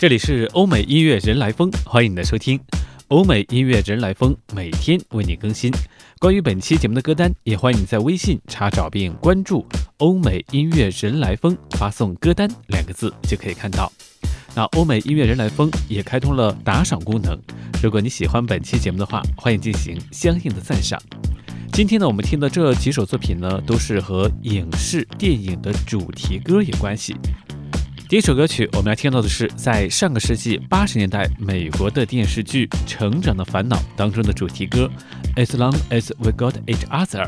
这里是欧美音乐人来疯，欢迎你的收听。欧美音乐人来疯每天为你更新。关于本期节目的歌单，也欢迎你在微信查找并关注“欧美音乐人来疯”，发送“歌单”两个字就可以看到。那欧美音乐人来疯也开通了打赏功能，如果你喜欢本期节目的话，欢迎进行相应的赞赏。今天呢，我们听的这几首作品呢，都是和影视电影的主题歌有关系。第一首歌曲，我们要听到的是在上个世纪八十年代美国的电视剧《成长的烦恼》当中的主题歌《As Long As We Got Each Other》。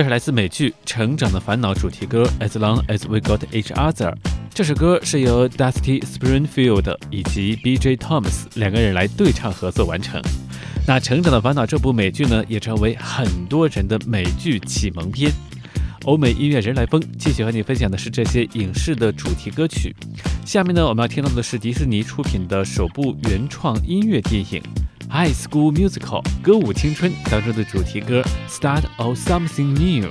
这是来自美剧《成长的烦恼》主题歌《As Long As We Got Each Other》。这首歌是由 Dusty Springfield 以及 B.J. Thomas 两个人来对唱合作完成。那《成长的烦恼》这部美剧呢，也成为很多人的美剧启蒙片。欧美音乐人来风继续和你分享的是这些影视的主题歌曲。下面呢，我们要听到的是迪士尼出品的首部原创音乐电影《High School Musical》歌舞青春当中的主题歌《Start of Something New》。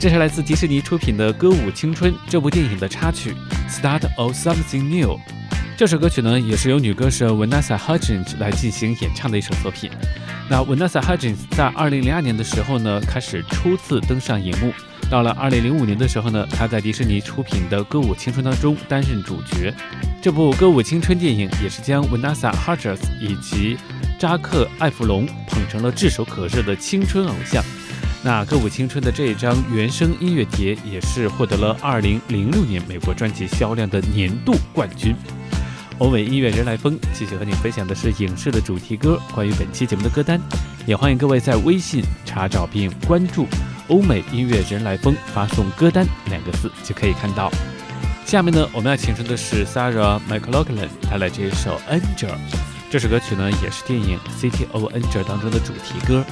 这是来自迪士尼出品的《歌舞青春》这部电影的插曲《Start of Something New》。这首歌曲呢，也是由女歌手 Vanessa Hudgens 来进行演唱的一首作品。那 Vanessa Hudgens 在2002年的时候呢，开始初次登上荧幕。到了2005年的时候呢，她在迪士尼出品的《歌舞青春》当中担任主角。这部《歌舞青春》电影也是将 Vanessa Hudgens 以及扎克·艾弗隆捧成了炙手可热的青春偶像。那《歌舞青春》的这一张原声音乐碟也是获得了2006年美国专辑销量的年度冠军。欧美音乐人来风继续和你分享的是影视的主题歌。关于本期节目的歌单，也欢迎各位在微信查找并关注“欧美音乐人来风”，发送“歌单”两个字就可以看到。下面呢，我们要请出的是 Sarah McLachlan，带来这一首《Angel》。这首歌曲呢，也是电影《City of Angel》当中的主题歌。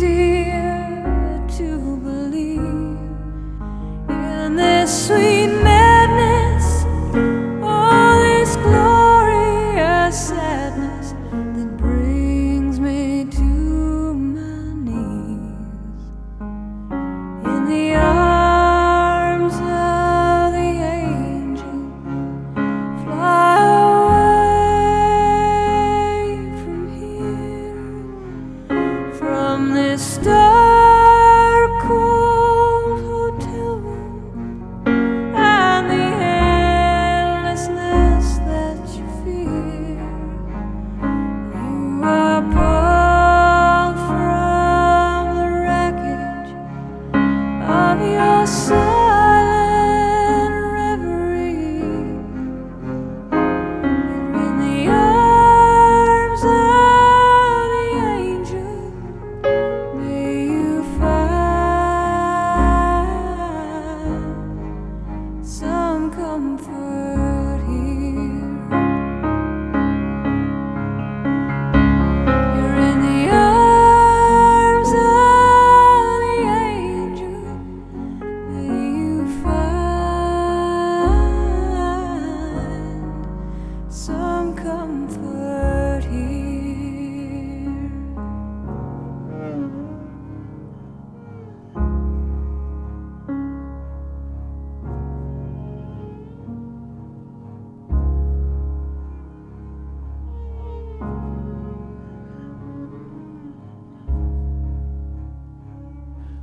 easy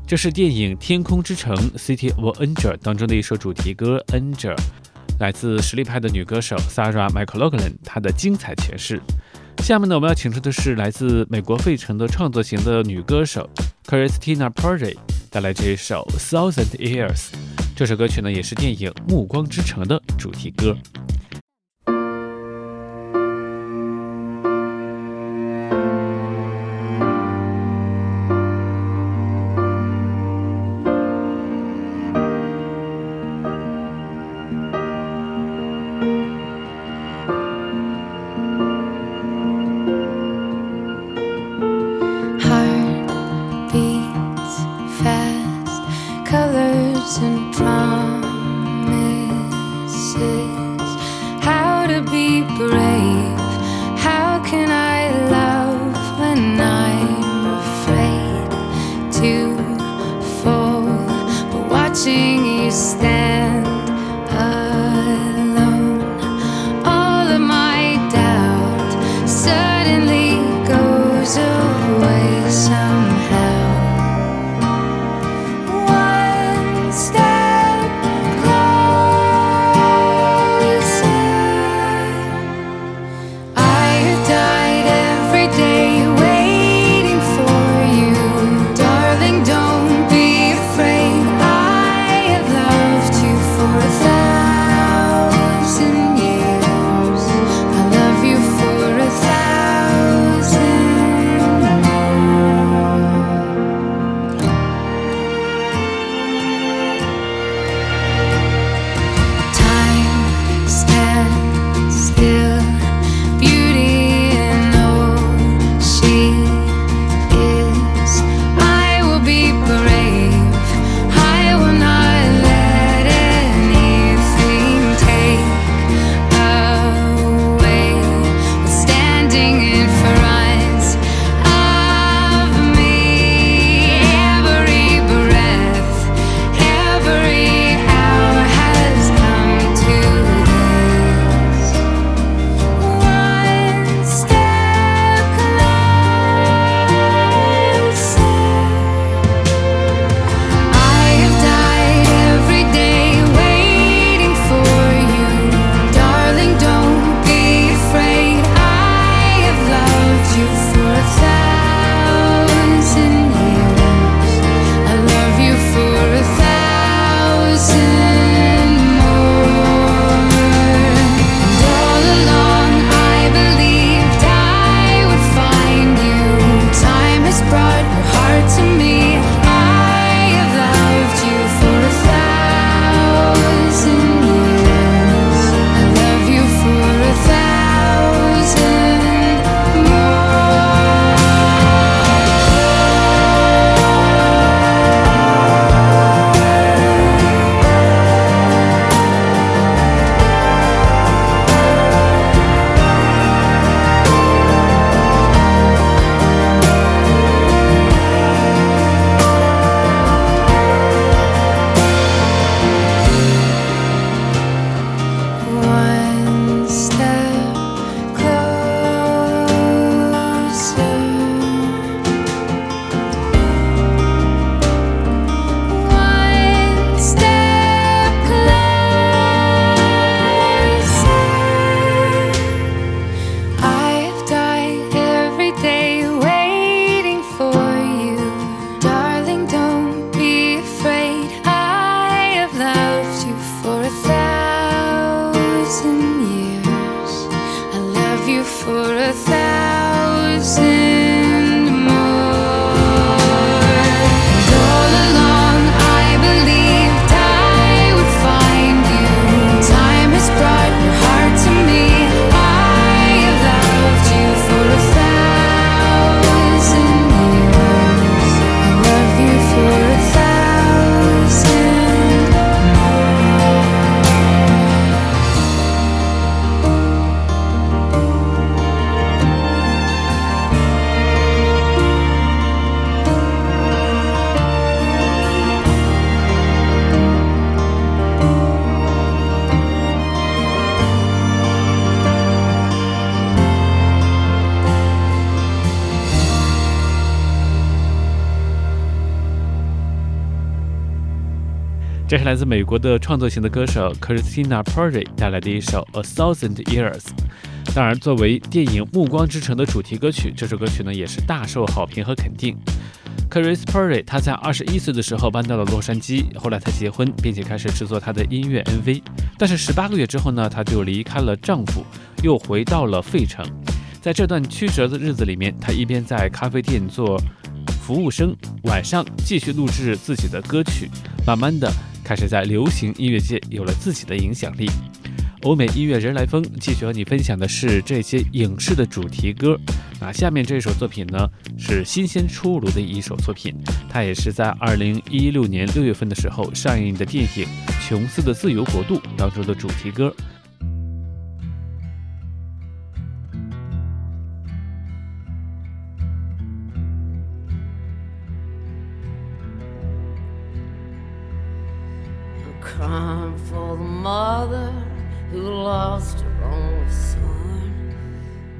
这是电影《天空之城》City of Angel 当中的一首主题歌《Angel》，来自实力派的女歌手 Sarah McLachlan 她的精彩诠释。下面呢，我们要请出的是来自美国费城的创作型的女歌手 Christina Perry 带来这一首《Thousand Years》。这首歌曲呢，也是电影《暮光之城》的主题歌。这是来自美国的创作型的歌手 Christina Perry 带来的一首《A Thousand Years》。当然，作为电影《暮光之城》的主题歌曲，这首歌曲呢也是大受好评和肯定。Chris Perry 他在二十一岁的时候搬到了洛杉矶，后来他结婚，并且开始制作他的音乐 MV。但是十八个月之后呢，她就离开了丈夫，又回到了费城。在这段曲折的日子里面，她一边在咖啡店做服务生，晚上继续录制自己的歌曲，慢慢的开始在流行音乐界有了自己的影响力。欧美音乐人来疯继续和你分享的是这些影视的主题歌。那下面这首作品呢，是新鲜出炉的一首作品，它也是在二零一六年六月份的时候上映的电影《琼斯的自由国度》当中的主题歌。I'm crying for the mother who lost her only son.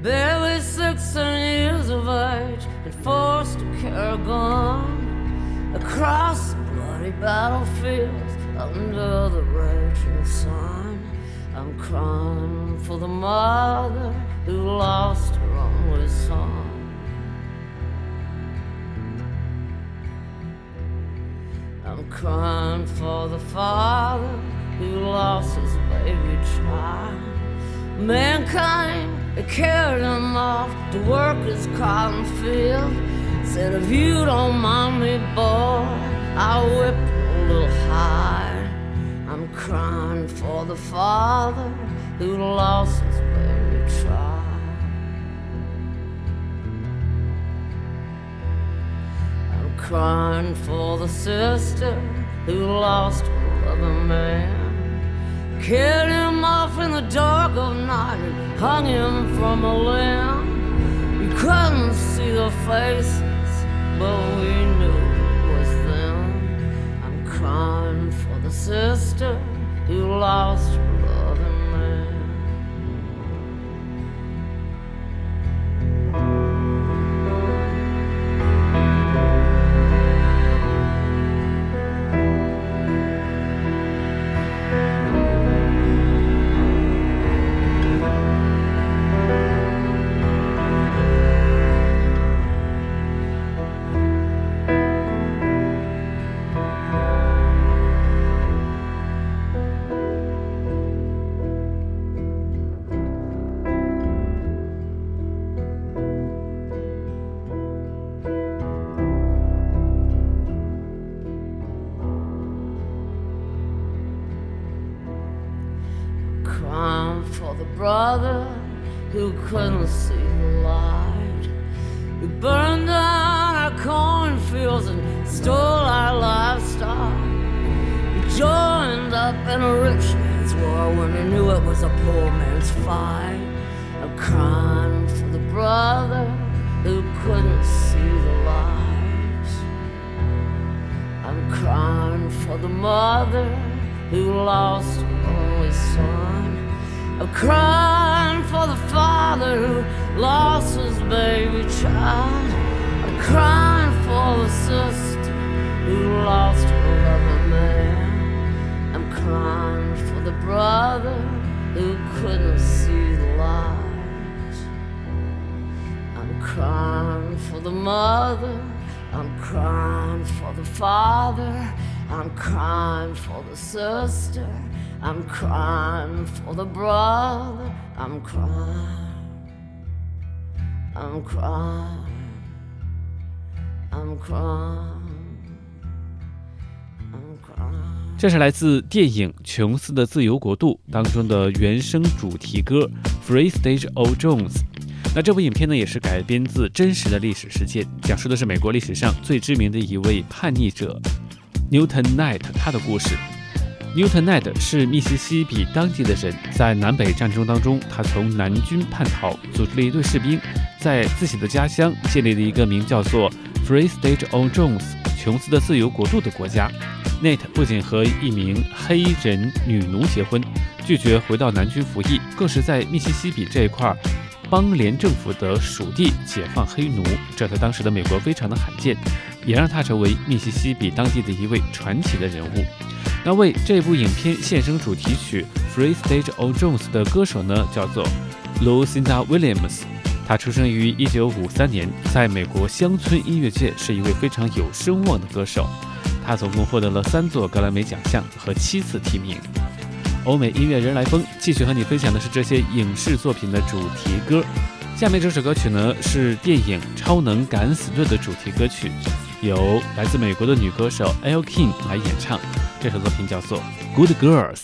Barely sixteen years of age and forced to carry a gun across the bloody battlefields under the raging sun. I'm crying for the mother who lost her only son. Crying for the father who lost his baby child. Mankind, carried him off to work his cotton field. Said, if you don't mind me, boy, I'll whip a little higher. I'm crying for the father who lost his crying for the sister who lost her loving man. Carried him off in the dark of night and hung him from a limb. We couldn't see their faces, but we knew it was them. I'm crying for the sister who lost I'm crying for the father who lost his baby child. I'm crying for the sister who lost her loving man. I'm crying for the brother who couldn't see the light. I'm crying for the mother. I'm crying for the father. I'm crying for the sister. I'm crying for the brother. I'm crying. I'm crying. I'm crying. I'm crying. 这是来自电影《琼斯的自由国度》当中的原声主题歌《Free Stage of Jones》。那这部影片呢，也是改编自真实的历史事件，讲述的是美国历史上最知名的一位叛逆者 Newton Knight 他的故事。Newton Knight 是密西西比当地的人，在南北战争当中，他从南军叛逃，组织了一队士兵，在自己的家乡建立了一个名叫做 Free State of Jones 琼斯的自由国度的国家。Net 不仅和一名黑人女奴结婚，拒绝回到南军服役，更是在密西西比这一块邦联政府的属地解放黑奴，这在当时的美国非常的罕见，也让他成为密西西比当地的一位传奇的人物。那为这部影片献声主题曲《Free State of Jones》的歌手呢，叫做 Lucinda Williams。他出生于1953年，在美国乡村音乐界是一位非常有声望的歌手。他总共获得了三座格莱美奖项和七次提名。欧美音乐人来风继续和你分享的是这些影视作品的主题歌。下面这首歌曲呢是电影《超能敢死队》的主题歌曲，由来自美国的女歌手 L King 来演唱。这首作品叫做《Good Girls》。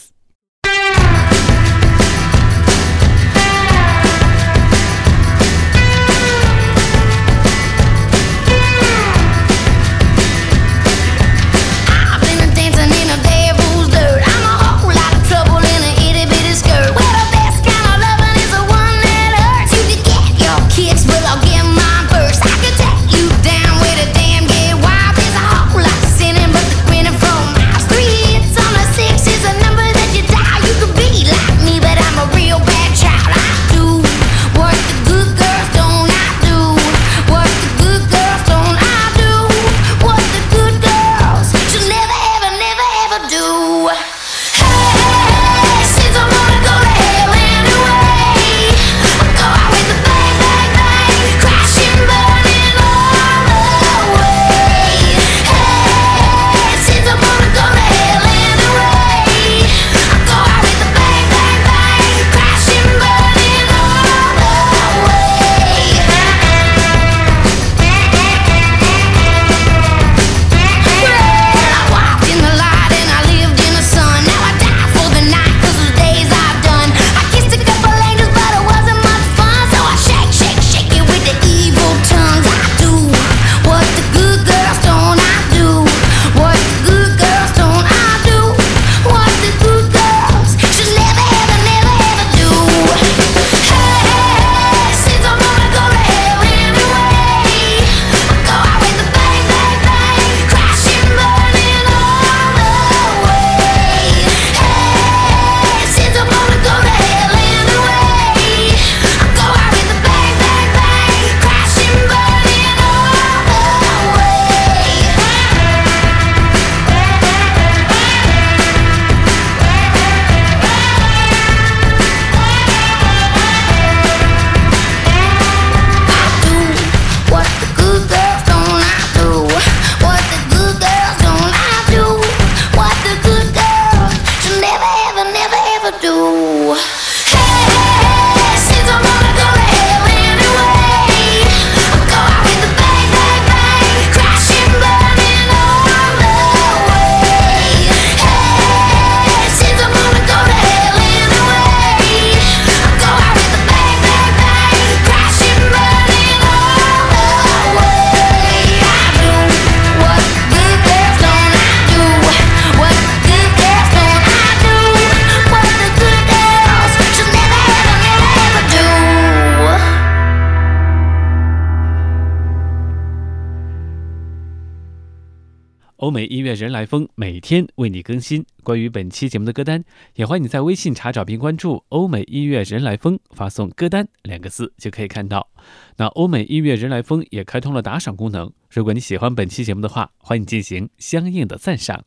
人来风每天为你更新。关于本期节目的歌单，也欢迎你在微信查找并关注“欧美音乐人来风”，发送“歌单”两个字就可以看到。那欧美音乐人来风也开通了打赏功能，如果你喜欢本期节目的话，欢迎进行相应的赞赏。